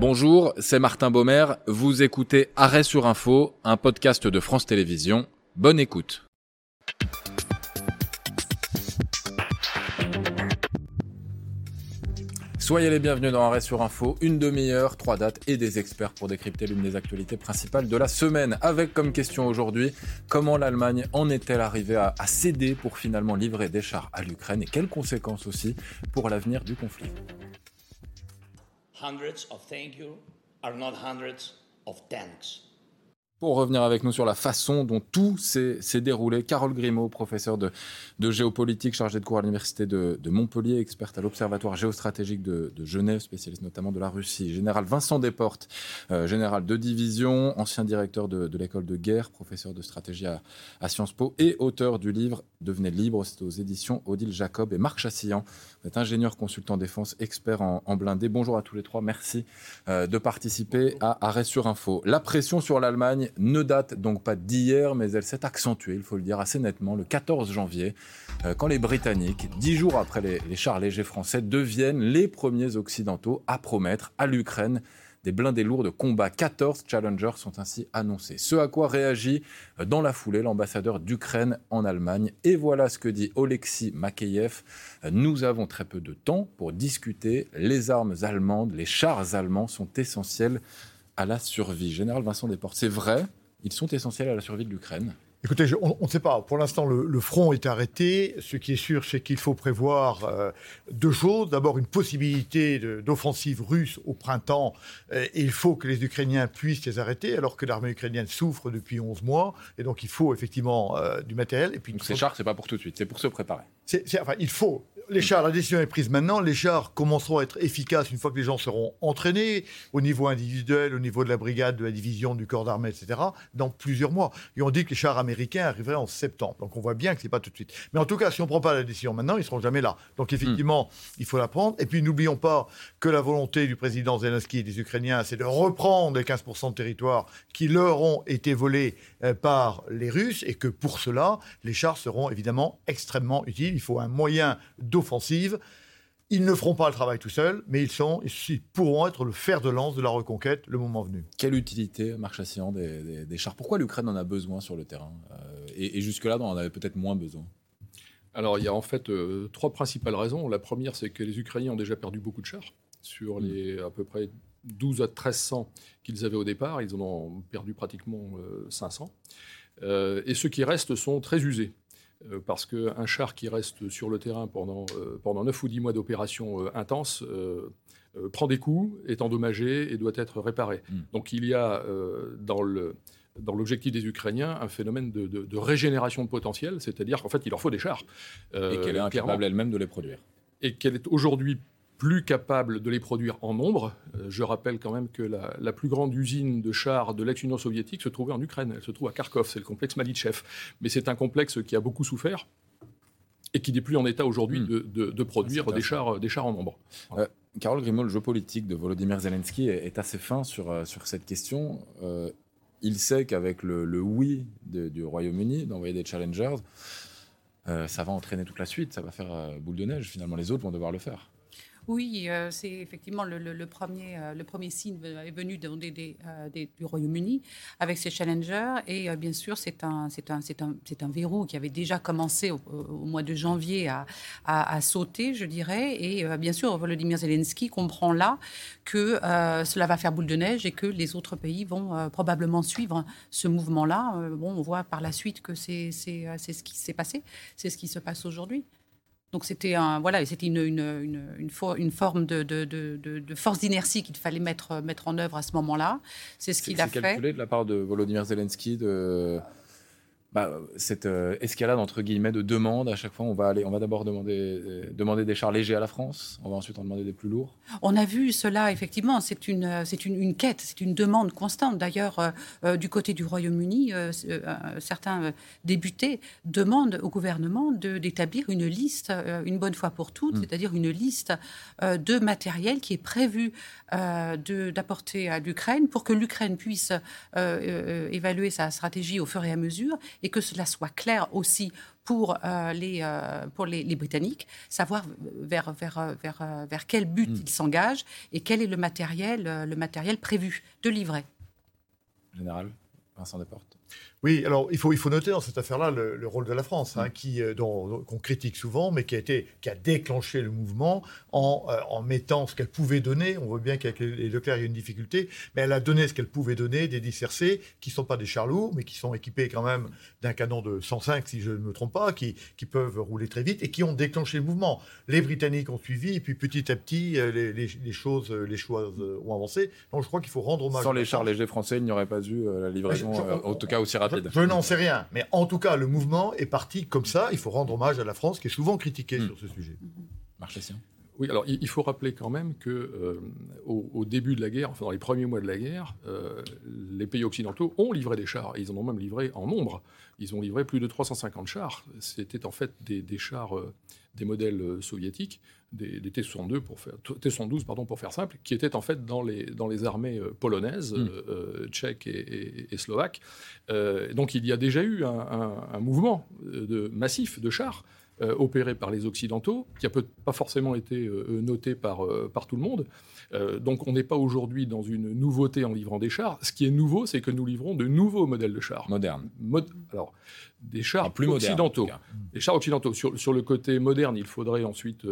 Bonjour, c'est Martin Baumer. Vous écoutez Arrêt sur Info, un podcast de France Télévisions. Bonne écoute. Soyez les bienvenus dans Arrêt sur Info, une demi-heure, trois dates et des experts pour décrypter l'une des actualités principales de la semaine. Avec comme question aujourd'hui, comment l'Allemagne en est-elle arrivée à, à, céder pour finalement livrer des chars à l'Ukraine et quelles conséquences aussi pour l'avenir du conflit? Hundreds of thank you are not hundreds of thanks. Pour revenir avec nous sur la façon dont tout s'est déroulé, Carole Grimaud, professeure de, géopolitique, chargée de cours à l'Université de, Montpellier, experte à l'Observatoire géostratégique de, Genève, spécialiste notamment de la Russie. Général Vincent Desportes, euh, général de division, ancien directeur de, l'école de guerre, professeur de stratégie à, Sciences Po et auteur du livre Devenez libre, c'est aux éditions Odile Jacob et Marc Chassillan. Ingénieur consultant défense, expert en, en blindé. Bonjour à tous les trois, merci euh, de participer à Arrêt sur Info. La pression sur l'Allemagne ne date donc pas d'hier, mais elle s'est accentuée, il faut le dire assez nettement, le 14 janvier, euh, quand les Britanniques, dix jours après les, les chars légers français, deviennent les premiers occidentaux à promettre à l'Ukraine des blindés lourds de combat. 14 Challengers sont ainsi annoncés. Ce à quoi réagit euh, dans la foulée l'ambassadeur d'Ukraine en Allemagne. Et voilà ce que dit Oleksiy Makeyev. Euh, nous avons très peu de temps pour discuter. Les armes allemandes, les chars allemands sont essentiels à la survie. Général Vincent Desportes, c'est vrai, ils sont essentiels à la survie de l'Ukraine. Écoutez, on ne sait pas. Pour l'instant, le, front est arrêté. Ce qui est sûr, c'est qu'il faut prévoir euh, deux choses. D'abord, une possibilité d'offensive russe au printemps. Euh, et il faut que les Ukrainiens puissent les arrêter, alors que l'armée ukrainienne souffre depuis 11 mois. Et donc, il faut effectivement euh, du matériel. Et puis, donc, ces chars, c'est pas pour tout de suite, c'est pour se préparer. enfin, il faut les chars, la décision est prise maintenant. Les chars commenceront à être efficaces une fois que les gens seront entraînés au niveau individuel, au niveau de la brigade, de la division, du corps d'armée, etc. dans plusieurs mois. Et on dit que les chars américains arriveraient en septembre. Donc on voit bien que ce n'est pas tout de suite. Mais en tout cas, si on ne prend pas la décision maintenant, ils ne seront jamais là. Donc effectivement, il faut la prendre. Et puis n'oublions pas que la volonté du président Zelensky et des Ukrainiens, c'est de reprendre les 15% de territoire qui leur ont été volés euh, par les Russes et que pour cela, les chars seront évidemment extrêmement utiles. Il faut un moyen de offensive. Ils ne feront pas le travail tout seuls, mais ils, sont, ils pourront être le fer de lance de la reconquête le moment venu. Quelle utilité, Marc Chassian, des, chars? Pourquoi l'Ukraine en a besoin sur le terrain euh, Et, jusque-là, on en avait peut-être moins besoin? Alors, il y a en fait euh, trois principales raisons. La première, c'est que les Ukrainiens ont déjà perdu beaucoup de chars. Sur mm. les à peu près 12 à 1300 qu'ils avaient au départ, ils en ont perdu pratiquement 500. Euh, et ceux qui restent sont très usés. Euh, parce qu'un char qui reste sur le terrain pendant, euh, pendant 9 ou 10 mois d'opération euh, intense prend des coups, est endommagé et doit être réparé. Hmm. Donc il y a dans le dans l'objectif des Ukrainiens un phénomène de, régénération de potentiel, c'est-à-dire qu'en fait, il leur faut des chars. et qu'elle est incapable elle-même de les produire. Et qu'elle est aujourd'hui plus capable de les produire en nombre. Euh, je rappelle quand même que la, plus grande usine de chars de l'ex-Union soviétique se trouvait en Ukraine. Elle se trouve à Kharkov, c'est le complexe Malitchev. Mais c'est un complexe qui a beaucoup souffert et qui n'est plus en état aujourd'hui hmm. de, produire des chars, des chars en nombre. Euh, Carole Grimaud, le jeu politique de Volodymyr Zelensky est, assez fin sur, euh, sur cette question. il sait qu'avec le, oui du Royaume-Uni d'envoyer des challengers, ça va entraîner toute la suite, ça va faire boule de neige. Finalement, les autres vont devoir le faire. Oui, euh, c'est effectivement le, premier, euh, le premier signe est venu euh, du Royaume-Uni avec ses challengers. Et bien sûr, c'est un, c'est un, un, un, verrou qui avait déjà commencé au, mois de janvier à, à, sauter, je dirais. Et bien sûr, Volodymyr Zelensky comprend là que cela va faire boule de neige et que les autres pays vont probablement suivre ce mouvement-là. bon, on voit par la suite que c'est, c'est, c'est ce qui s'est passé, c'est ce qui se passe aujourd'hui. Donc c'était un, voilà, c'était une, une, une, une, forme de, de, de, force d'inertie qu'il fallait mettre, mettre en œuvre à ce moment-là. C'est ce qu'il a fait. C'est calculé de la part de Volodymyr Zelensky de bah, cette euh, escalade entre guillemets de demande à chaque fois on va aller on va d'abord demander euh, demander des chars légers à la France on va ensuite en demander des plus lourds on a vu cela effectivement c'est une c'est une, une, quête c'est une demande constante d'ailleurs euh, du côté du Royaume-Uni certains députés demandent au gouvernement d'établir une liste une bonne fois pour toutes mm. c'est-à-dire une liste de matériel qui est prévu d'apporter à l'Ukraine pour que l'Ukraine puisse évaluer sa stratégie au fur et à mesure et que cela soit clair aussi pour, les, pour les, Britanniques, savoir vers, vers, vers, vers quel but hmm. ils s'engagent et quel est le matériel, le matériel prévu de livrer. Général, Vincent Desportes. Oui, alors il faut, il faut noter dans cette affaire-là le, rôle de la France, hein, qui, euh, qu'on critique souvent, mais qui a, été, qui a déclenché le mouvement en, euh, en mettant ce qu'elle pouvait donner. On voit bien qu'avec les Leclerc, il y a une difficulté, mais elle a donné ce qu'elle pouvait donner, des dissercés qui ne sont pas des chars lourds, mais qui sont équipés quand même d'un canon de 105, si je ne me trompe pas, qui, qui, peuvent rouler très vite et qui ont déclenché le mouvement. Les Britanniques ont suivi, et puis petit à petit, euh, les, les, choses, les choix ont avancé. Donc je crois qu'il faut rendre hommage. Sans les chars légers français, il n'y aurait pas eu la livraison, en tout cas aussi rapide. Je, n'en sais rien. Mais en tout cas, le mouvement est parti comme ça. Il faut rendre hommage à la France, qui est souvent critiquée hmm. sur ce sujet. Oui, alors il faut rappeler quand même que euh, au, début de la guerre, enfin dans les premiers mois de la guerre, euh, les pays occidentaux ont livré des chars. ils en ont même livré en nombre. Ils ont livré plus de 350 chars. C'était en fait des, chars, euh, des modèles soviétiques des, T-72 pour faire T-72 pardon pour faire simple, qui étaient en fait dans les dans les armées euh, polonaises, euh, tchèques et, slovaques. Euh, donc il y a déjà eu un, mouvement de massif de chars opérés par les occidentaux, qui a peut pas forcément été noté par par tout le monde. donc on n'est pas aujourd'hui dans une nouveauté en livrant des chars. Ce qui est nouveau, c'est que nous livrons de nouveaux modèles de chars modernes. alors des chars plus occidentaux. des chars occidentaux. Sur, sur, le côté moderne, il faudrait ensuite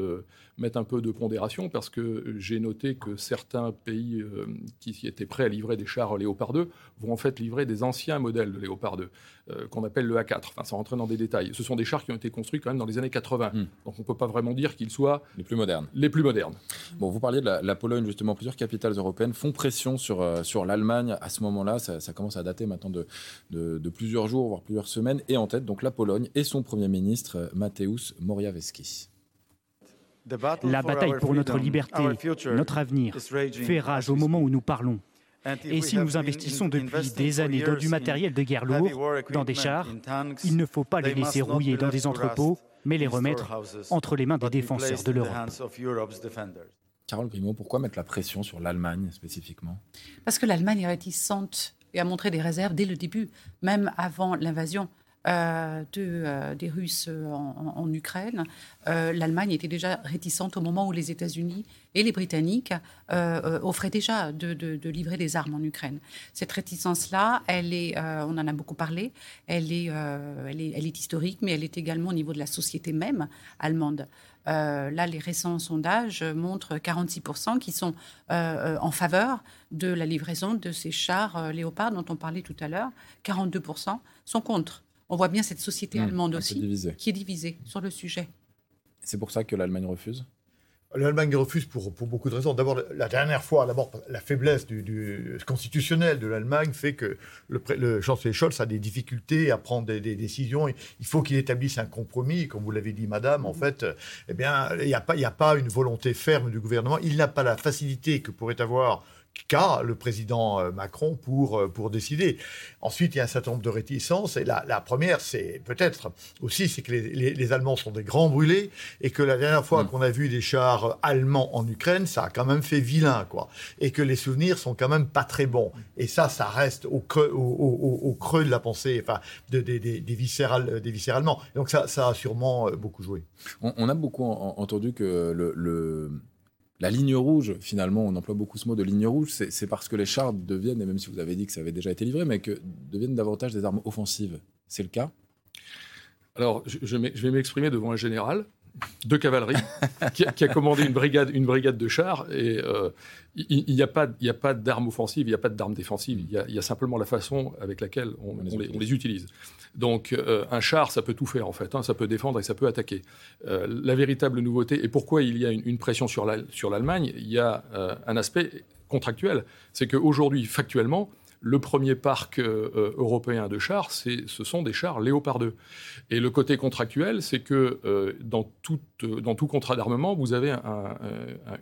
mettre un peu de pondération parce que j'ai noté que certains pays euh, qui étaient prêts à livrer des chars Léopard 2 vont en fait livrer des anciens modèles de Léopard 2 euh, qu'on appelle le A4, enfin sans rentrer dans des détails. Ce sont des chars qui ont été construits quand même dans les années 80, hmm. donc on ne peut pas vraiment dire qu'ils soient les plus modernes. Les plus modernes. Bon, vous parliez de la, Pologne justement, plusieurs capitales européennes font pression sur, euh, sur l'Allemagne à ce moment-là, ça, commence à dater maintenant de, de, de, plusieurs jours, voire plusieurs semaines, et en tête donc la Pologne et son Premier ministre Mateusz Morawiecki. La bataille pour notre liberté, notre avenir, fait rage au moment où nous parlons. Et si nous investissons depuis des années dans du matériel de guerre lourd, dans des chars, il ne faut pas les laisser rouiller dans des entrepôts, mais les remettre entre les mains des défenseurs de l'Europe. Carole Grimaud, pourquoi mettre la pression sur l'Allemagne spécifiquement? Parce que l'Allemagne est réticente et a montré des réserves dès le début, même avant l'invasion. Euh, euh, des Russes en, Ukraine, euh, l'Allemagne était déjà réticente au moment où les États-Unis et les Britanniques offraient déjà de, livrer des armes en Ukraine. Cette réticence-là, on en a beaucoup parlé, elle est, historique, mais elle est également au niveau de la société même allemande. là, les récents sondages montrent 46% qui sont en faveur de la livraison de ces chars léopards dont on parlait tout à l'heure. 42% sont contre on voit bien cette société hmm, allemande aussi qui est divisée sur le sujet. C'est pour ça que l'Allemagne refuse? L'Allemagne refuse pour, beaucoup de raisons. D'abord, la dernière fois, d'abord, la faiblesse du, constitutionnel de l'Allemagne fait que le, chancelier Scholz a des difficultés à prendre des, décisions. Il faut qu'il établisse un compromis, comme vous l'avez dit, madame. En fait, eh bien, il n'y a, a, pas une volonté ferme du gouvernement. Il n'a pas la facilité que pourrait avoir qu'a le président euh, Macron pour, euh, pour décider. Ensuite, il y a un certain nombre de réticences. Et la, la première, c'est peut-être aussi, c'est que les, les, Allemands sont des grands brûlés et que la dernière fois mm. qu'on a vu des chars allemands en Ukraine, ça a quand même fait vilain, quoi. Et que les souvenirs sont quand même pas très bons. Et ça, ça reste au creux, au, au, creux de la pensée, enfin, de, des, viscérales, des viscéralement. Donc ça, ça a sûrement euh, beaucoup joué. On, a beaucoup entendu que le, le la ligne rouge, finalement, on emploie beaucoup ce mot de ligne rouge, c'est parce que les chars deviennent, et même si vous avez dit que ça avait déjà été livré, mais que deviennent davantage des armes offensives. C'est le cas? Alors, je, vais m'exprimer devant un général de cavalerie qui, a, commandé une brigade, une brigade de chars. Et euh, il n'y a pas, pas d'armes offensives, il n'y a pas d'armes défensives. Il y, a, simplement la façon avec laquelle on, les, utilise. Donc euh, un char, ça peut tout faire en fait. Hein. ça peut défendre et ça peut attaquer. Euh, la véritable nouveauté, et pourquoi il y a une, pression sur l'Allemagne, il y a un aspect contractuel. C'est qu'aujourd'hui, factuellement, le premier parc euh, euh, européen de chars, ce sont des chars Léopard 2. Et le côté contractuel, c'est que euh, dans, tout, contrat d'armement, vous avez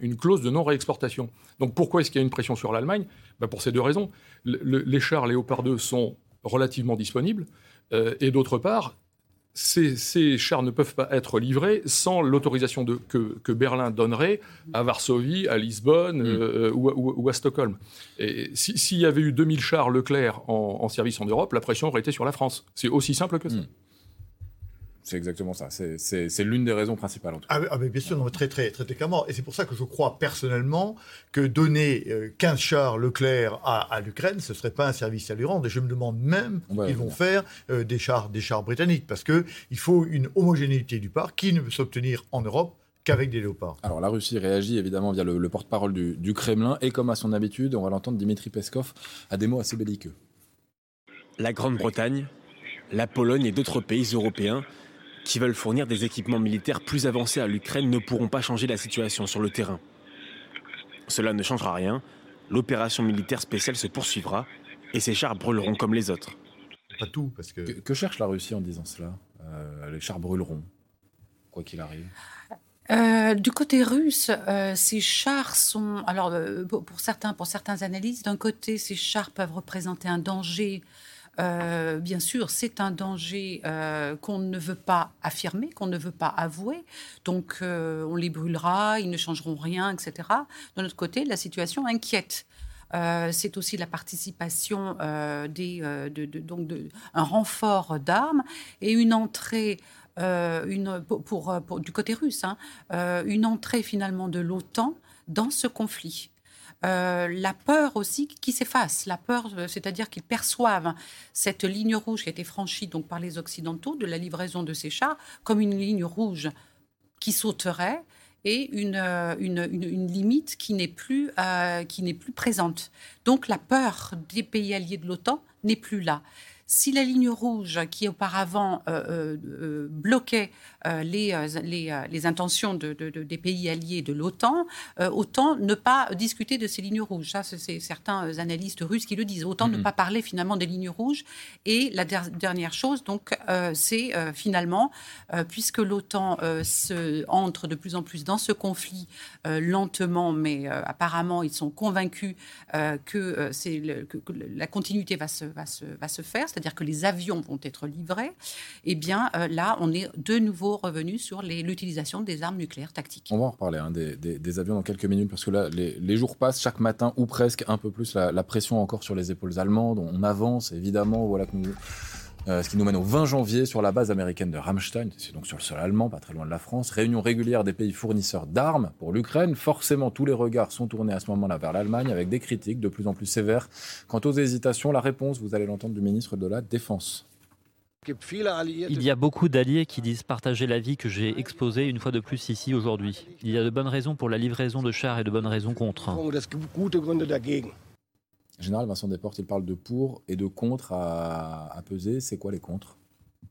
une clause de non-réexportation. Donc pourquoi est-ce qu'il y a une pression sur l'Allemagne? Ben, Pour ces deux raisons. les chars Léopard 2 sont relativement disponibles. et d'autre part, ces, chars ne peuvent pas être livrés sans l'autorisation que, que, Berlin donnerait à Varsovie, à Lisbonne mm. euh, ou, à Stockholm. Et s'il y avait eu 2000 chars Leclerc en, service en Europe, la pression aurait été sur la France. C'est aussi simple que ça. Mm. C'est exactement ça. C'est l'une des raisons principales. En tout cas. Ah, ah bien sûr, non, très, très, très, clairement. Et c'est pour ça que je crois personnellement que donner 15 euh, chars Leclerc à, l'Ukraine, ce ne serait pas un service à l'Iran. Et je me demande même qu'ils vont faire euh, des, chars, des chars britanniques. Parce qu'il faut une homogénéité du parc qui ne peut s'obtenir en Europe qu'avec des léopards. Alors la Russie réagit évidemment via le, porte-parole du, du, Kremlin et comme à son habitude, on va l'entendre, Dimitri Peskov a des mots assez belliqueux. La Grande-Bretagne, la Pologne et d'autres pays européens qui veulent fournir des équipements militaires plus avancés à l'Ukraine ne pourront pas changer la situation sur le terrain. Cela ne changera rien, l'opération militaire spéciale se poursuivra et ces chars brûleront comme les autres. Pas tout, parce que... Que, cherche la Russie en disant cela? Euh, Les chars brûleront, quoi qu'il arrive. Euh, du côté russe, euh, ces chars sont, alors pour, certains, pour certains analyses, d'un côté, ces chars peuvent représenter un danger euh, bien sûr, c'est un danger euh, qu'on ne veut pas affirmer, qu'on ne veut pas avouer. Donc, euh, on les brûlera, ils ne changeront rien, etc. De notre côté, la situation inquiète. c'est aussi la participation de, donc de, un renfort d'armes et une entrée une, pour, du côté russe, hein, une entrée finalement de l'OTAN dans ce conflit. Euh, la peur aussi qui s'efface, la peur, euh, c'est-à-dire qu'ils perçoivent cette ligne rouge qui a été franchie donc par les Occidentaux de la livraison de ces chars comme une ligne rouge qui sauterait et une, euh, une, limite qui n'est plus, qui n'est plus présente. Donc la peur des pays alliés de l'OTAN n'est plus là. Si la ligne rouge qui auparavant bloquait euh, les, euh, euh, les, intentions de, des pays alliés de l'OTAN, autant ne pas discuter de ces lignes rouges. Ça, c'est certains analystes russes qui le disent. Autant ne pas parler finalement des lignes rouges. Et la dernière chose, donc, c'est finalement, puisque l'OTAN se entre de plus en plus dans ce conflit lentement, mais apparemment ils sont convaincus que, c'est que, la continuité va se, va se, va se faire, c'est-à-dire que les avions vont être livrés. Eh bien, là, on est de nouveau revenu sur l'utilisation des armes nucléaires tactiques. On va en reparler hein, des, avions dans quelques minutes, parce que là, les, jours passent, chaque matin, ou presque un peu plus, la, pression encore sur les épaules allemandes. On avance, évidemment, voilà que euh, ce qui nous mène au 20 janvier sur la base américaine de Ramstein, c'est donc sur le sol allemand, pas très loin de la France. Réunion régulière des pays fournisseurs d'armes pour l'Ukraine. Forcément, tous les regards sont tournés à ce moment-là vers l'Allemagne avec des critiques de plus en plus sévères. Quant aux hésitations, la réponse, vous allez l'entendre du ministre de la Défense. Il y a beaucoup d'alliés qui disent partager l'avis que j'ai exposé une fois de plus ici aujourd'hui. Il y a de bonnes raisons pour la livraison de chars et de bonnes raisons contre. Général Vincent Desportes, il parle de pour et de contre à, à peser. C'est quoi les contres?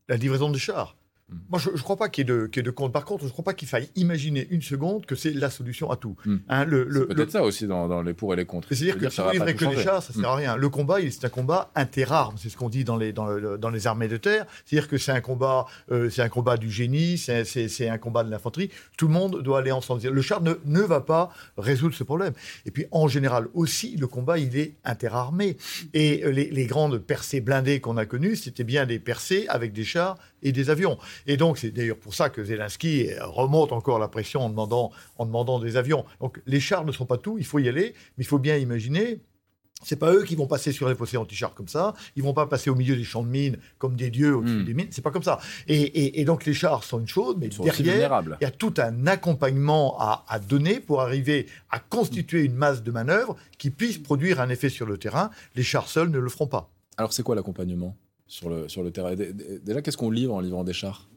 La livraison de chars. Hmm. Moi, je ne crois pas qu'il y, ait de compte. Par contre, je ne crois pas qu'il faille imaginer une seconde que c'est la solution à tout. Hmm. Hein, peut-être ça aussi dans, les pour et les contre. C'est-à-dire que si on livrait que les chars, ça ne sert à hmm. rien. Le combat, c'est un combat interarmes. C'est ce qu'on dit dans les, dans, dans, les armées de terre. C'est-à-dire que c'est un, combat, euh, c'est un combat du génie, c'est un combat de l'infanterie. Tout le monde doit aller ensemble. Le char ne, ne va pas résoudre ce problème. Et puis, en général aussi, le combat, il est interarmé. Et les, les grandes percées blindées qu'on a connues, c'était bien des percées avec des chars et des avions. Et donc, c'est d'ailleurs pour ça que Zelensky remonte encore la pression en demandant, en demandant des avions. Donc, les chars ne sont pas tout, il faut y aller, mais il faut bien imaginer c'est pas eux qui vont passer sur les fossés anti-chars comme ça. Ils vont pas passer au milieu des champs de mines comme des dieux au-dessus hmm. des mines. C'est pas comme ça. Et, donc les chars sont une chose, mais derrière, il y a tout un accompagnement à, à, donner pour arriver à constituer une masse de manœuvre qui puisse produire un effet sur le terrain. Les chars seuls ne le feront pas. Alors c'est quoi l'accompagnement? Sur le, sur le terrain. Déjà, qu'est-ce qu'on livre en livrant des chars?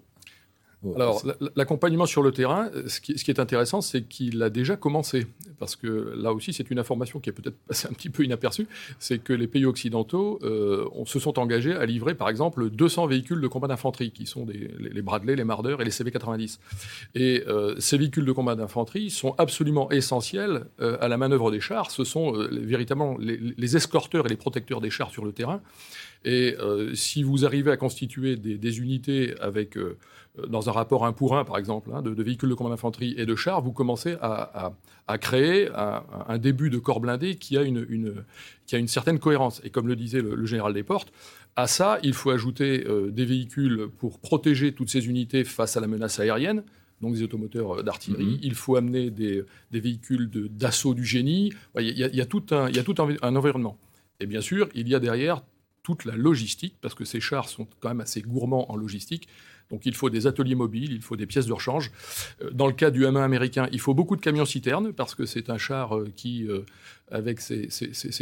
Alors, l'accompagnement sur le terrain, ce qui, est intéressant, c'est qu'il a déjà commencé. Parce que là aussi, c'est une information qui est peut-être passée un petit peu inaperçue. C'est que les pays occidentaux euh, se sont engagés à livrer, par exemple, 200 véhicules de combat d'infanterie, qui sont les, Bradley, les Marder et les CV-90. Et euh, ces véhicules de combat d'infanterie sont absolument essentiels euh, à la manœuvre des chars. Ce sont véritablement les, les escorteurs et les protecteurs des chars sur le terrain. Et si vous arrivez à constituer des, des unités avec dans un rapport un pour un, par exemple, hein, de, véhicules de combat d'infanterie et de chars, vous commencez à, créer un, début de corps blindé qui a une, qui a une certaine cohérence. Et comme le disait le, général Desportes, à ça, il faut ajouter euh, des véhicules pour protéger toutes ces unités face à la menace aérienne, donc des automoteurs euh, d'artillerie. Mm-hmm. Il faut amener des, véhicules d'assaut du génie. Il y, a, tout, un, il y a tout un environnement. Et bien sûr, il y a derrière toute la logistique, parce que ces chars sont quand même assez gourmands en logistique. Donc il faut des ateliers mobiles, il faut des pièces de rechange. Euh, dans le cas du M1 américain, il faut beaucoup de camions-citernes, parce que c'est un char euh, qui, euh, avec ses,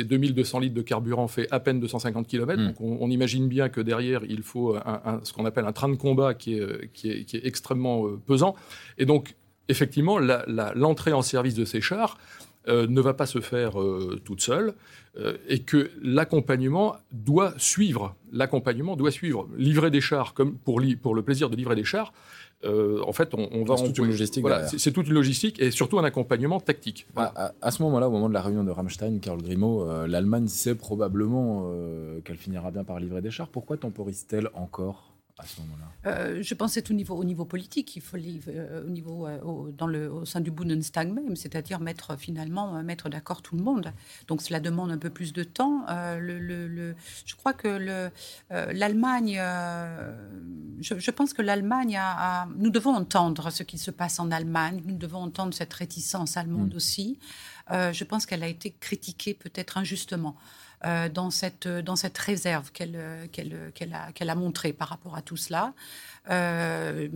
2200 litres de carburant, fait à peine 250 km. Hmm. Donc on, imagine bien que derrière, il faut ce qu'on appelle un train de combat qui est, qui est, extrêmement pesant. Et donc, effectivement, l'entrée en service de ces chars ne va pas se faire toute seule. Euh, et que l'accompagnement doit suivre. L'accompagnement doit suivre. Livrer des chars, comme pour, pour le plaisir de livrer des chars, euh, en fait, on, va. C'est toute une logistique. c'est toute une logistique et surtout un accompagnement tactique. À, ce moment-là, au moment de la réunion de Rammstein, Karl Grimaud, euh, l'Allemagne sait probablement qu'elle finira bien par livrer des chars. Pourquoi temporise-t-elle encore? À ce moment-là? Euh, Je pense que c'est au niveau, au niveau politique, il faut euh, au niveau euh, au, dans le, au sein du Bundestag même, c'est-à-dire mettre finalement mettre d'accord tout le monde. Donc cela demande un peu plus de temps. le, le, je crois que l'Allemagne, je, je, pense que l'Allemagne a, nous devons entendre ce qui se passe en Allemagne, nous devons entendre cette réticence allemande mm. aussi. je pense qu'elle a été critiquée peut-être injustement. Euh, dans, cette, dans cette réserve qu'elle qu'elle qu'elle a, qu'elle a montrée par rapport à tout cela. Euh,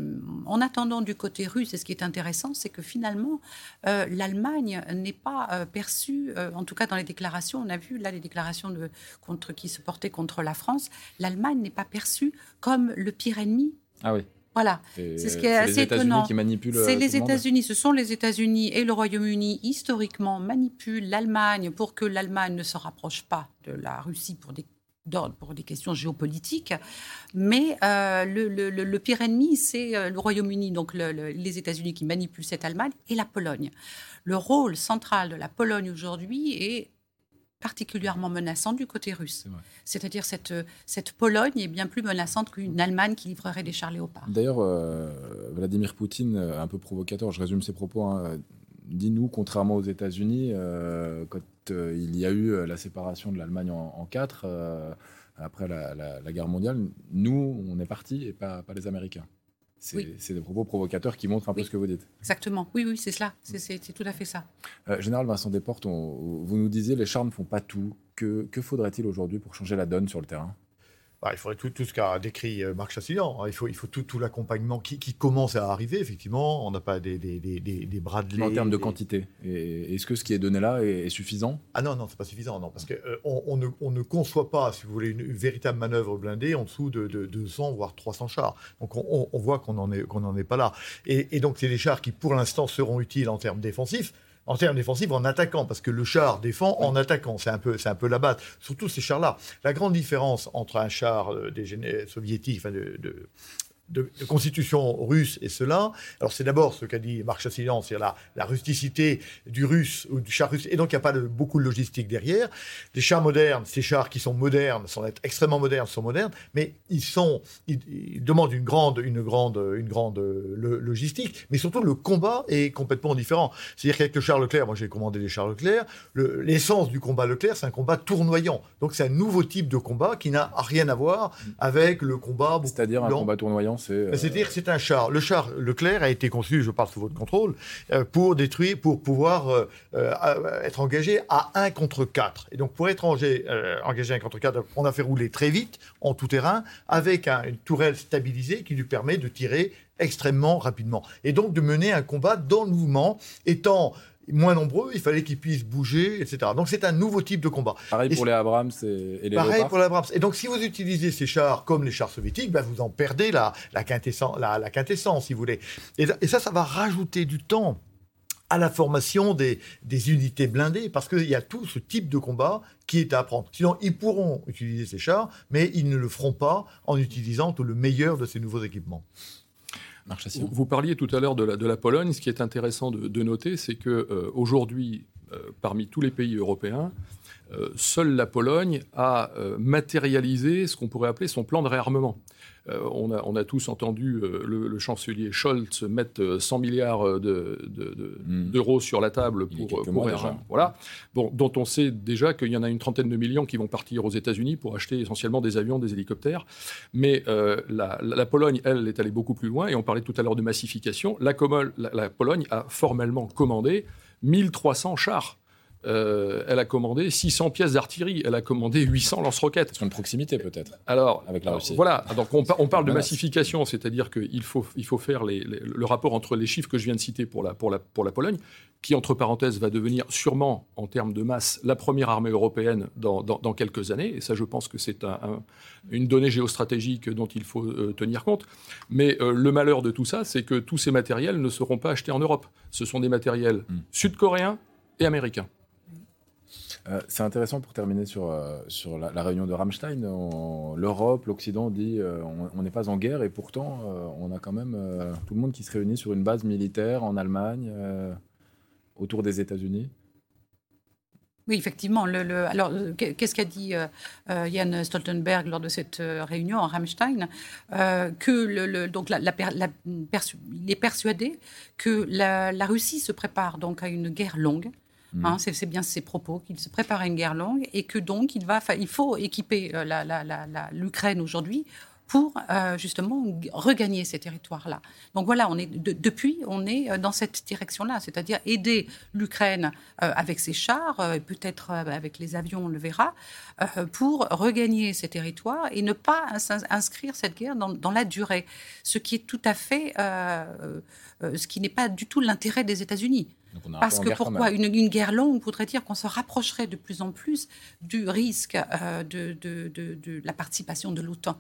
en attendant du côté russe, et ce qui est intéressant, c'est que finalement, euh, l'Allemagne n'est pas perçue, en tout cas dans les déclarations, on a vu là les déclarations contre, qui se portaient contre la France, l'Allemagne n'est pas perçue comme le pire ennemi. Ah oui. Voilà, c'est ce qui est, assez étonnant. Qui manipulent c'est les États-Unis, ce sont les États-Unis et le Royaume-Uni historiquement manipulent l'Allemagne pour que l'Allemagne ne se rapproche pas de la Russie pour des pour des questions géopolitiques, mais euh, le, pire ennemi, c'est euh, le Royaume-Uni, donc les États-Unis qui manipulent cette Allemagne, et la Pologne. Le rôle central de la Pologne aujourd'hui est particulièrement menaçant du côté russe. C'est-à-dire cette, cette Pologne est bien plus menaçante qu'une Allemagne qui livrerait des chars léopards. D'ailleurs, euh, Vladimir Poutine, euh, un peu provocateur, je résume ses propos, hein, dit-nous, contrairement aux États-Unis, euh, quand il y a eu la séparation de l'Allemagne en, quatre, après la, guerre mondiale, nous, on est partis et pas, pas les Américains. C'est des propos provocateurs qui montrent un peu ce que vous dites. Exactement. Oui, oui, c'est cela. C'est tout à fait ça. Euh, Général Vincent Desportes, vous nous disiez les chars ne font pas tout. Que, que faudrait-il aujourd'hui pour changer la donne sur le terrain? Bah, il faudrait tout, tout ce qu'a décrit euh, Marc. Il faut, il faut tout, tout l'accompagnement qui, qui, commence à arriver, effectivement. On n'a pas des, des, des, des, bras de. En termes de quantité, est-ce que ce qui est donné là est, suffisant? Ah non, non, c'est pas suffisant, non. Parce qu'on euh, on ne, on ne, conçoit pas, si vous voulez, une, véritable manœuvre blindée en dessous de, de, 200, voire 300 chars. Donc on, on voit qu'on n'en est, qu'on est pas là. Et, et donc c'est des chars qui, pour l'instant, seront utiles en termes défensifs en termes défensifs en attaquant, parce que le char défend en attaquant. C'est un peu, c'est un peu la base. Surtout ces chars-là. La grande différence entre un char euh, des soviétiques, enfin de, de, constitution russe et cela. Alors c'est d'abord ce qu'a dit Marc Chassillon, c'est la, la rusticité du russe ou du char russe, et donc il n'y a pas de, beaucoup de logistique derrière. Les chars modernes, ces chars qui sont modernes, sont extrêmement modernes, sont modernes, mais ils sont, ils, demandent une grande, une grande, une grande logistique, mais surtout le combat est complètement différent. C'est-à-dire qu'avec le char Leclerc, moi j'ai commandé les chars Leclerc, l'essence du combat Leclerc, c'est un combat tournoyant. Donc c'est un nouveau type de combat qui n'a rien à voir avec le combat. C'est-à-dire un combat tournoyant euh, c'est-à-dire que c'est un char. Le char Leclerc a été conçu, je parle sous votre contrôle, euh, pour détruire, pour pouvoir euh, être engagé à 1 contre 4. Et donc, pour être engagé, à 1 contre 4, on a fait rouler très vite, en tout terrain, avec une tourelle stabilisée qui lui permet de tirer extrêmement rapidement. Et donc de mener un combat dans le mouvement, étant moins nombreux, il fallait qu'ils puissent bouger, etc. Donc c'est un nouveau type de combat. Pareil pour les Abrams et, les Pareil pour les Abrams. Et donc si vous utilisez ces chars comme les chars soviétiques, ben, vous en perdez la, la, quintessence, la, quintessence, si vous voulez. Et, ça, ça va rajouter du temps à la formation des, des unités blindées, parce qu'il y a tout ce type de combat qui est à apprendre. Sinon, ils pourront utiliser ces chars, mais ils ne le feront pas en utilisant tout le meilleur de ces nouveaux équipements. Vous, parliez tout à l'heure de la, de la, Pologne. Ce qui est intéressant de, noter, c'est que euh, aujourd'hui, parmi tous les pays européens, seule la Pologne a matérialisé ce qu'on pourrait appeler son plan de réarmement. Euh, on, a, tous entendu euh, le, chancelier Scholz mettre 100 euh, milliards hmm. d'euros sur la table pour, pour voilà, bon, dont on sait déjà qu'il y en a une trentaine de millions qui vont partir aux États-Unis pour acheter essentiellement des avions, des hélicoptères. Mais la, Pologne, elle, est allée beaucoup plus loin. Et on parlait tout à l'heure de massification. La, la Pologne a formellement commandé 1300 chars. Euh, elle a commandé 600 pièces d'artillerie, elle a commandé 800 lance-roquettes. Sur une proximité peut-être. Alors, avec la Russie. Voilà. Donc on, parle de massification, c'est-à-dire qu'il faut, il faut faire le rapport entre les chiffres que je viens de citer pour la, pour la, pour la Pologne, qui entre parenthèses va devenir sûrement en termes de masse la première armée européenne dans, dans, quelques années. Et ça, je pense que c'est un, une donnée géostratégique dont il faut euh, tenir compte. Mais euh, le malheur de tout ça, c'est que tous ces matériels ne seront pas achetés en Europe. Ce sont des matériels hmm. sud-coréens et américains. Euh, c'est intéressant pour terminer sur, euh, sur la, réunion de Rammstein. L'Europe, l'Occident dit euh, on n'est pas en guerre et pourtant on a quand même tout le monde qui se réunit sur une base militaire en Allemagne, autour des États-Unis. Oui, effectivement. Alors, qu'est-ce qu'a dit Jan Stoltenberg lors de cette réunion à Rammstein Que donc il est persuadé que la, Russie se prépare donc à une guerre longue Mm. Hein, c'est bien ses propos, qu'il se prépare à une guerre longue et que donc il, faut équiper euh, l'Ukraine aujourd'hui pour euh, justement regagner ces territoires-là. Donc voilà, depuis, on est euh, dans cette direction-là, c'est-à-dire aider l'Ukraine avec ses chars, peut-être avec les avions, on le verra, pour regagner ces territoires et ne pas inscrire cette guerre dans, dans, la durée, ce qui est tout à fait, ce qui n'est pas du tout l'intérêt des États-Unis. Parce que pourquoi une, guerre longue voudrait dire qu'on se rapprocherait de plus en plus du risque euh, de, de, la participation de l'OTAN.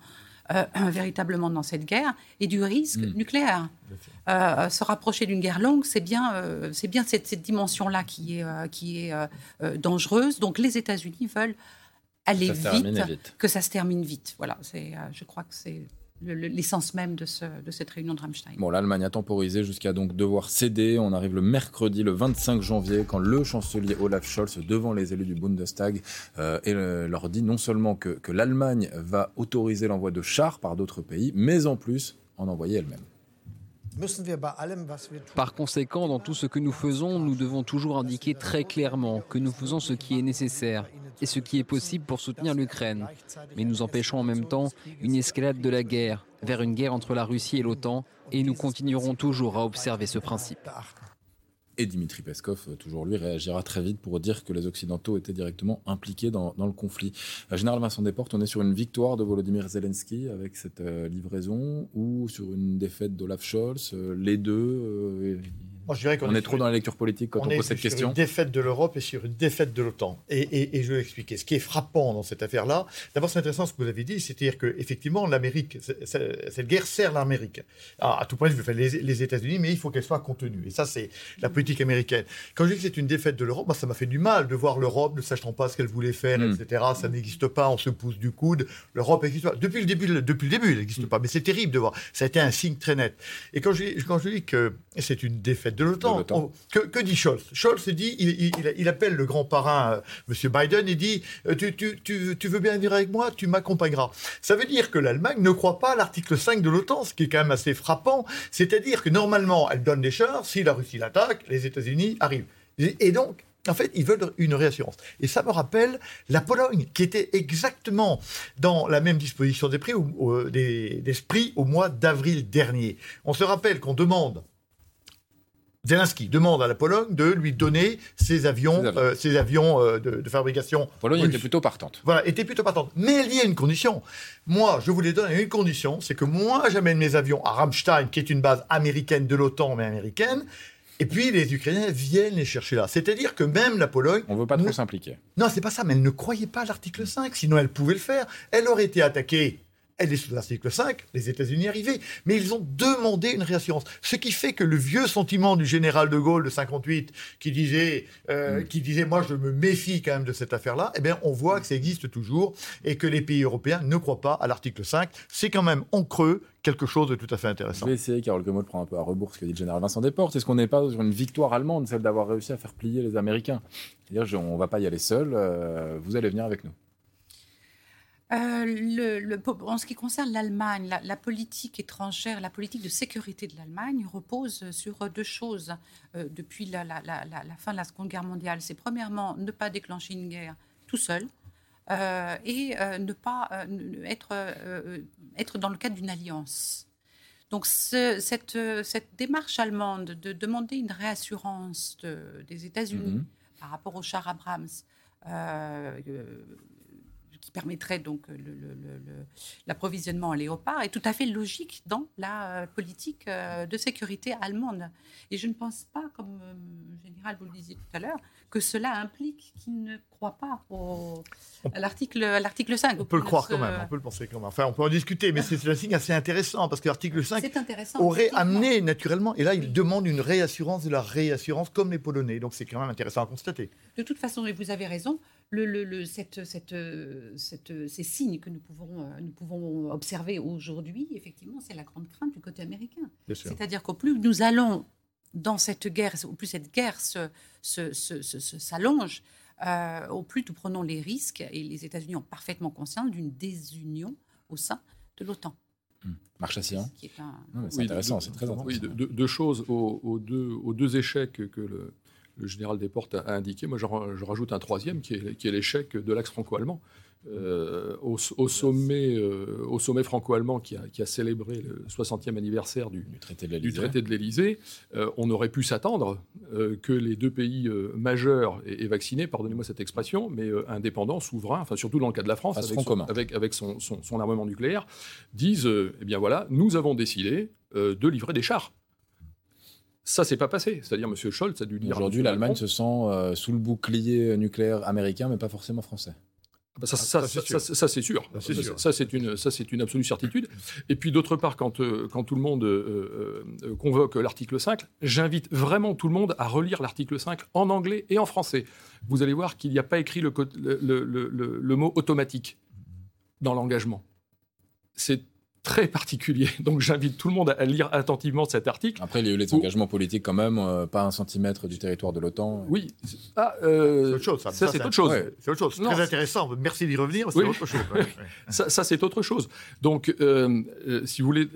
Euh, véritablement dans cette guerre et du risque hmm. nucléaire. Euh, se rapprocher d'une guerre longue, c'est bien, c'est bien cette, dimension-là qui est, qui est dangereuse. Donc les États-Unis veulent aller vite, vite, que ça se termine vite. Voilà, c'est, je crois que c'est l'essence même de, cette réunion de Rammstein. Bon, l'Allemagne a temporisé jusqu'à donc devoir céder. On arrive le mercredi, le 25 janvier, quand le chancelier Olaf Scholz, devant les élus du Bundestag, euh, leur dit non seulement que l'Allemagne va autoriser l'envoi de chars par d'autres pays, mais en plus en envoyer elle-même. Par conséquent, dans tout ce que nous faisons, nous devons toujours indiquer très clairement que nous faisons ce qui est nécessaire et ce qui est possible pour soutenir l'Ukraine. Mais nous empêchons en même temps une escalade de la guerre vers une guerre entre la Russie et l'OTAN et nous continuerons toujours à observer ce principe. Et Dimitri Peskov, euh, toujours lui, réagira très vite pour dire que les Occidentaux étaient directement impliqués dans, le conflit. Euh, Général Vincent Desportes, on est sur une victoire de Volodymyr Zelensky avec cette euh, livraison ou sur une défaite d'Olaf Scholz Les deux je dirais qu'on on est, trop dans la lecture politique quand on, pose cette question. sur une défaite de l'Europe et sur une défaite de l'OTAN. Et, je vais expliquer. Ce qui est frappant dans cette affaire-là, d'abord, c'est intéressant ce que vous avez dit, c'est-à-dire qu'effectivement, l'Amérique, cette guerre sert l'Amérique. Ah, à tout point de vue, les, les États-Unis, mais il faut qu'elle soit contenue. Et ça, c'est la politique américaine. Quand je dis que c'est une défaite de l'Europe, moi, ça m'a fait du mal de voir l'Europe ne sachant pas ce qu'elle voulait faire, hmm. etc. Ça n'existe pas, on se pousse du coude. L'Europe existe pas. Depuis le début, depuis le début, elle n'existe pas. Mais c'est terrible de voir. Ça a été un signe très net. Et quand je, quand je dis que c'est une défaite de l'OTAN, que, dit Scholz? Scholz dit, il, appelle le grand parrain, euh, M. Biden, et dit euh, tu, veux bien venir avec moi Tu m'accompagneras. Ça veut dire que l'Allemagne ne croit pas à l'article 5 de l'OTAN, ce qui est quand même assez frappant. C'est-à-dire que normalement, elle donne des chars, si la Russie l'attaque, les États-Unis arrivent. Et donc, en fait, ils veulent une réassurance. Et ça me rappelle la Pologne, qui était exactement dans la même disposition d'esprit au mois d'avril dernier. On se rappelle qu'on demande Zelensky demande à la Pologne de lui donner ses avions, ses avions, euh, euh, de, fabrication. La Pologne était plutôt partante. Voilà, était plutôt partante. Mais il y a une condition. Moi, je vous les donne à une condition, c'est que moi, j'amène mes avions à Ramstein, qui est une base américaine de l'OTAN, mais américaine. Et puis les Ukrainiens viennent les chercher là. C'est-à-dire que même la Pologne. On ne veut pas trop s'impliquer. Non, c'est pas ça, mais elle ne croyait pas à l'article 5, sinon elle pouvait le faire. Elle aurait été attaquée elle est sous l'article 5, les États-Unis arrivaient, mais ils ont demandé une réassurance. Ce qui fait que le vieux sentiment du général de Gaulle de 58, qui disait, euh, mm. qui disait moi je me méfie quand même de cette affaire-là, eh bien on voit que ça existe toujours et que les pays européens ne croient pas à l'article 5. C'est quand même en creux quelque chose de tout à fait intéressant. Je vais essayer, Carole Grimaud, de prendre un peu à rebours ce que dit le général Vincent Desportes. Est-ce qu'on n'est pas sur une victoire allemande, celle d'avoir réussi à faire plier les Américains? C'est-à-dire, on ne va pas y aller seul, euh, vous allez venir avec nous. Euh, le, en ce qui concerne l'Allemagne, la, politique étrangère, la politique de sécurité de l'Allemagne repose sur deux choses euh, depuis la, fin de la Seconde Guerre mondiale. C'est premièrement ne pas déclencher une guerre tout seul euh, et ne pas être, être dans le cadre d'une alliance. Donc cette, cette, démarche allemande de demander une réassurance des États-Unis mm-hmm. par rapport au char Abrams, qui permettrait donc l'approvisionnement en léopard est tout à fait logique dans la euh, politique euh, de sécurité allemande. Et je ne pense pas, comme euh, le général vous le disiez tout à l'heure, que cela implique qu'il ne croit pas au, à l'article 5. On peut le croire quand même, on peut le penser quand même. Enfin, on peut en discuter, mais c'est un signe assez intéressant parce que l'article 5 aurait amené naturellement, et là, il demande une réassurance de la réassurance comme les Polonais. Donc c'est quand même intéressant à constater. De toute façon, et vous avez raison, le, cette, cette, cette, ces signes que nous pouvons, nous pouvons observer aujourd'hui, effectivement, c'est la grande crainte du côté américain. C'est-à-dire qu'au plus nous allons dans cette guerre, au plus cette guerre s'allonge, euh, au plus nous prenons les risques, et les États-Unis ont parfaitement conscience d'une désunion au sein de l'OTAN. Hum. Marche à C'est intéressant, c'est très intéressant. Oui, deux, choses aux, deux, aux deux échecs que le, le général Desportes a, indiqué. Moi, je, rajoute un troisième qui est, qui est l'échec de l'axe franco-allemand. Euh, au, sommet, euh, au sommet franco-allemand qui a, célébré le 60e anniversaire du, traité de l'Élysée, euh, on aurait pu s'attendre que les deux pays majeurs et, vaccinés, pardonnez-moi cette expression, mais indépendants, souverains, enfin surtout dans le cas de la France, avec, avec, son, son, armement nucléaire, disent eh bien voilà, nous avons décidé de livrer des chars. Ça, c'est pas passé. C'est-à-dire, M. Scholz a dû dire. Aujourd'hui, l'Allemagne se sent sous le bouclier nucléaire américain, mais pas forcément français. Ah bah ça, c'est sûr. Ça, c'est une, ça, c'est une absolue certitude. Et puis, d'autre part, quand, euh, quand tout le monde euh, euh, convoque l'article 5, j'invite vraiment tout le monde à relire l'article 5 en anglais et en français. Vous allez voir qu'il n'y a pas écrit le, le, le, le mot automatique dans l'engagement. C'est très particulier. Donc j'invite tout le monde à lire attentivement cet article. Après, il y a eu les engagements politiques quand même, euh, pas un centimètre du territoire de l'OTAN. Oui. Ah, euh, c'est autre chose. Ça, c'est autre chose. c'est autre chose. Très intéressant. Merci d'y revenir. C'est autre chose. ça, c'est autre chose. Donc, euh, si vous voulez,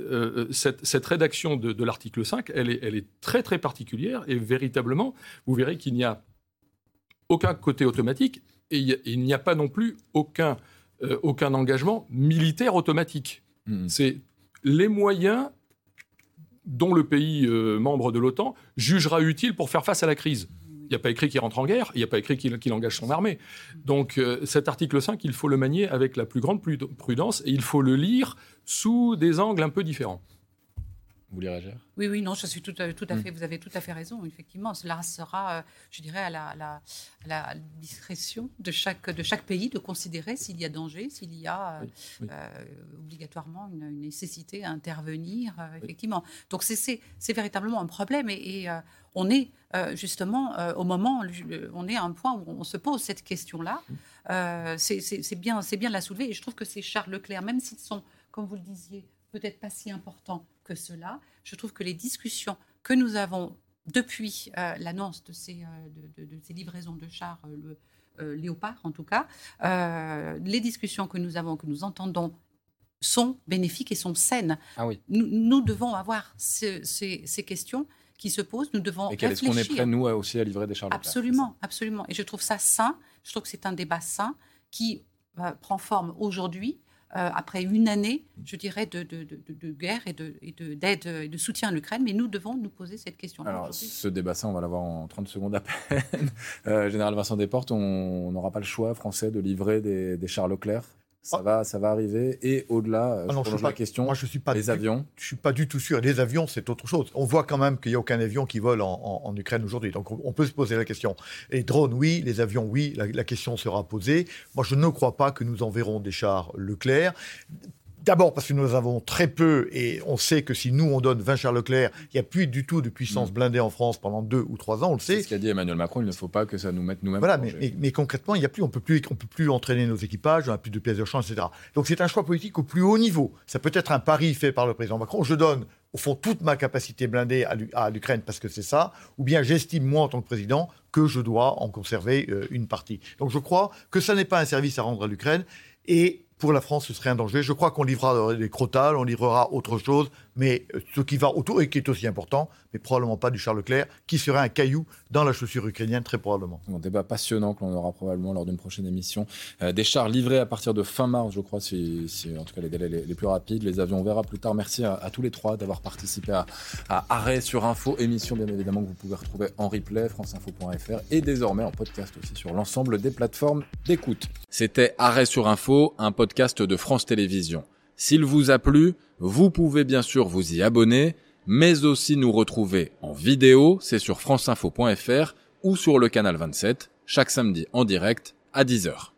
cette, cette, rédaction de, de l'article 5, elle est, elle est très très particulière et véritablement, vous verrez qu'il n'y a aucun côté automatique et il n'y a pas non plus aucun, aucun engagement militaire automatique. Hmm. C'est les moyens dont le pays euh, membre de l'OTAN jugera utile pour faire face à la crise. Il n'y a pas écrit qu'il rentre en guerre, il n'y a pas écrit qu'il engage son armée. Donc euh, cet article 5, il faut le manier avec la plus grande prudence et il faut le lire sous des angles un peu différents. Vous voulez réagir? Oui, oui, non, je suis tout, tout à hmm. fait, vous avez tout à fait raison. Effectivement, cela sera, euh, je dirais, à la, la, discrétion de chaque, de chaque pays de considérer s'il y a danger, s'il y a euh, obligatoirement une, nécessité à intervenir, euh, effectivement. Donc c'est véritablement un problème et, on est justement au moment, on est à un point où on se pose cette question-là. Hmm. c'est bien, bien de la soulever et je trouve que c'est Charles Leclerc, même s'ils sont, comme vous le disiez, peut-être pas si importants que cela. Je trouve que les discussions que nous avons depuis euh, l'annonce de ces, euh, de, ces livraisons de chars, euh, le Léopard en tout cas, les discussions que nous avons, que nous entendons sont bénéfiques et sont saines. Ah oui. nous, devons avoir ces, questions qui se posent. Nous devons et Est-ce qu'on est prêt, nous, aussi à livrer des chars Absolument, absolument. Et je trouve ça sain. Je trouve que c'est un débat sain qui prend forme aujourd'hui euh, après une année, je dirais, de, guerre et d'aide et, de soutien à l'Ukraine. Mais nous devons nous poser cette question. Alors, ce débat, ça, on va l'avoir en 30 secondes à peine. Euh, Général Vincent Desportes, on n'aura pas le choix français de livrer des, des chars Leclerc ça, ah. va, ça va arriver. Et au-delà, euh, ah je la question, moi, je suis pas les avions. Je suis pas du tout sûr. Les avions, c'est autre chose. On voit quand même qu'il n'y a aucun avion qui vole en, Ukraine aujourd'hui. Donc on peut se poser la question. Les drones, oui. Les avions, oui. La, question sera posée. Moi, je ne crois pas que nous enverrons des chars Leclerc D'abord parce que nous avons très peu, et on sait que si nous on donne 20 Charles Leclerc, il n'y a plus du tout de puissance mm. blindée en France pendant deux ou trois ans, on le sait. C'est ce qu'a dit Emmanuel Macron, il ne faut pas que ça nous mette nous-mêmes. Voilà, mais, concrètement, il y a plus, on peut plus, on peut plus entraîner nos équipages, on n'a plus de pièces de champ, etc. Donc c'est un choix politique au plus haut niveau. Ça peut être un pari fait par le président Macron. Je donne au fond toute ma capacité blindée à l'Ukraine parce que c'est ça, ou bien j'estime moi en tant que président que je dois en conserver euh, une partie. Donc je crois que ça n'est pas un service à rendre à l'Ukraine et pour la France, ce serait un danger. Je crois qu'on livrera des crotales, on livrera autre chose, mais euh, ce qui va autour et qui est aussi important, mais probablement pas du Charles Leclerc, qui serait un caillou dans la chaussure ukrainienne, très probablement. Un débat passionnant que l'on aura probablement lors d'une prochaine émission. Euh, des chars livrés à partir de fin mars, je crois, si, en tout cas les délais les, plus rapides. Les avions, on verra plus tard. Merci à, tous les trois d'avoir participé à, à, Arrêt sur Info, émission bien évidemment que vous pouvez retrouver en replay, franceinfo.fr et désormais en podcast aussi sur l'ensemble des plateformes d'écoute. C'était Arrêt sur Info, un podcast de France Télévisions. S'il vous a plu, vous pouvez bien sûr vous y abonner, mais aussi nous retrouver en vidéo, c'est sur franceinfo.fr ou sur le canal 27, chaque samedi en direct à 10h.